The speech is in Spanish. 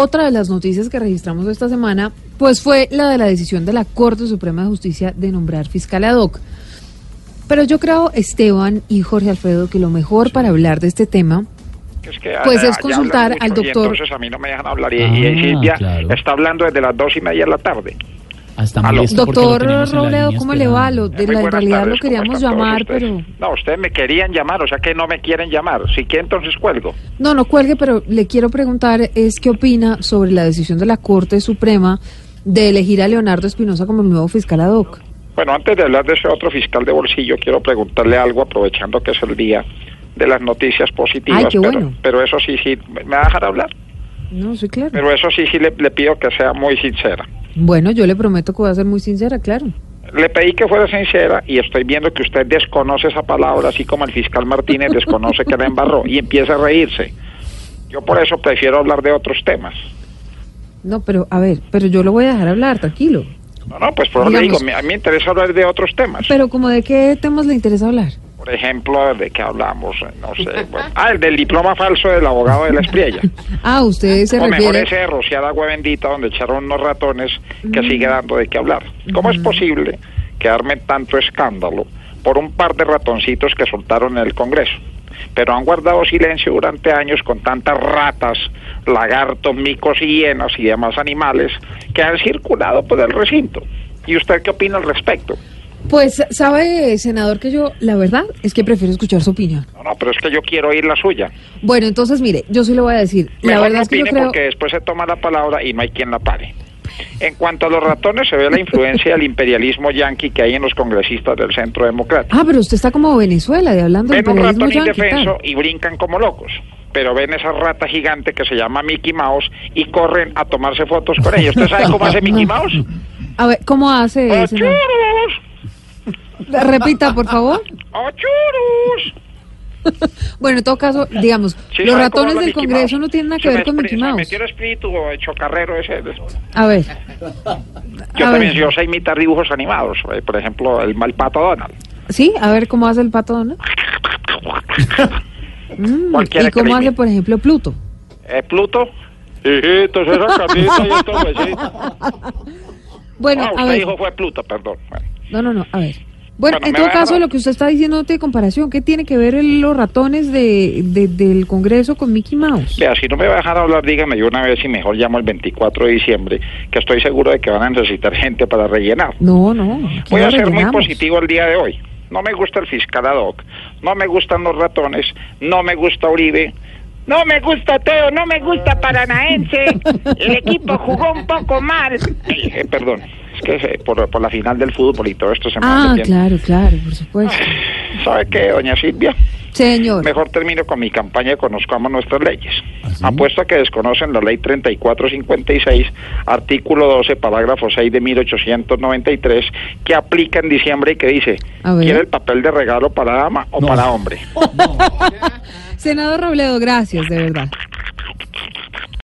otra de las noticias que registramos esta semana, pues fue la de la decisión de la Corte Suprema de Justicia de nombrar fiscal ad hoc. Pero yo creo, Esteban y Jorge Alfredo, que lo mejor para hablar de este tema Es que, Pues ah, es consultar al y doctor- entonces a mí no me dejan hablar. Y, Ah, y Silvia claro. está hablando desde las dos y media de la tarde. Hasta Doctor Robledo, ¿cómo le va? Lo- de la, en realidad tardes, lo ¿cómo queríamos llamar, ustedes? pero... No, ustedes me querían llamar, o sea que no me quieren llamar. Si quieren, entonces cuelgo. No, no cuelgue, pero le quiero preguntar es qué opina sobre la decisión de la Corte Suprema de elegir a Leonardo Espinosa como el nuevo fiscal ad hoc. Bueno, antes de hablar de ese otro fiscal de bolsillo, quiero preguntarle algo, aprovechando que es el día de las noticias positivas. Ay, qué pero, bueno. pero eso sí, sí, ¿me va a dejar hablar? No, sí, claro. Pero eso sí, sí le, le pido que sea muy sincera. Bueno, yo le prometo que voy a ser muy sincera, claro. Le pedí que fuera sincera y estoy viendo que usted desconoce esa palabra, así como el fiscal Martínez desconoce que la embarró y empieza a reírse. Yo por eso prefiero hablar de otros temas. No, pero a ver, pero yo lo voy a dejar hablar, tranquilo. No, no, pues por eso le digo, a mí me interesa hablar de otros temas. Pero como de qué temas le interesa hablar. Por ejemplo, ¿de qué hablamos? No sé. bueno. Ah, el del diploma falso del abogado de la Espriella. Ah, usted se o mejor ese de rociar agua bendita donde echaron unos ratones que sigue dando de qué hablar. ¿Cómo es posible que armen tanto escándalo por un par de ratoncitos que soltaron en el Congreso? Pero han guardado silencio durante años con tantas ratas, lagartos, micos y hienas y demás animales que han circulado por el recinto. ¿Y usted qué opina al respecto? Pues, ¿sabe, senador, que yo, la verdad, es que prefiero escuchar su opinión? No, no, pero es que yo quiero oír la suya. Bueno, entonces, mire, yo sí le voy a decir. La verdad no es que yo creo... porque después se toma la palabra y no hay quien la pare. En cuanto a los ratones, se ve la influencia del imperialismo yanqui que hay en los congresistas del Centro Democrático. Ah, pero usted está como Venezuela, de hablando de ven un imperialismo ratón yanqui, indefenso tal. y brincan como locos. Pero ven esa rata gigante que se llama Mickey Mouse y corren a tomarse fotos con ella. ¿Usted sabe cómo hace Mickey Mouse? A ver, ¿cómo hace? ¡Ochurus! Repita, por favor. ¡Ochurus! Bueno, en todo caso, digamos, ¿Sí los ratones del Mickey Congreso Mouse? no tienen nada que Se ver con Mickey se Mouse. metió el espíritu chocarrero ese. A ver. Yo A también ver. yo sé imitar dibujos animados. eh, Por ejemplo, el mal pato Donald. ¿Sí? A ver cómo hace el pato Donald. Mm, ¿Y cómo hace, por ejemplo, Pluto? Eh, Pluto. Hijitos, esa carnita y estos huesitos. Bueno, Ah, a usted ver. dijo fue Pluto, perdón. Bueno. No, no, no, a ver. Bueno, Bueno, en todo caso, lo que usted está diciendo tiene comparación. ¿Qué tiene que ver el- los ratones de, de- del Congreso con Mickey Mouse? Vea, si no me va a dejar hablar, dígame yo una vez y mejor llamo el 24 de diciembre, que estoy seguro de que van a necesitar gente para rellenar. No, no. Voy a ser muy rellenamos. positivo el día de hoy. No me gusta el fiscal ad hoc, no me gustan los ratones, no me gusta Uribe, no me gusta Teo, no me gusta Paranaense, el equipo jugó un poco mal. Eh, eh, perdón, que por, por la final del fútbol y todo esto se Ah, claro, claro, por supuesto. ¿Sabe qué, doña Silvia? Señor. Mejor termino con mi campaña de Conozcamos nuestras leyes. ¿Ah? Apuesto a que desconocen la ley 3456, artículo 12, parágrafo 6 de 1893, que aplica en diciembre y que dice. ¿quiere el papel de regalo para dama o No. para hombre? Senador Robledo, gracias, de verdad.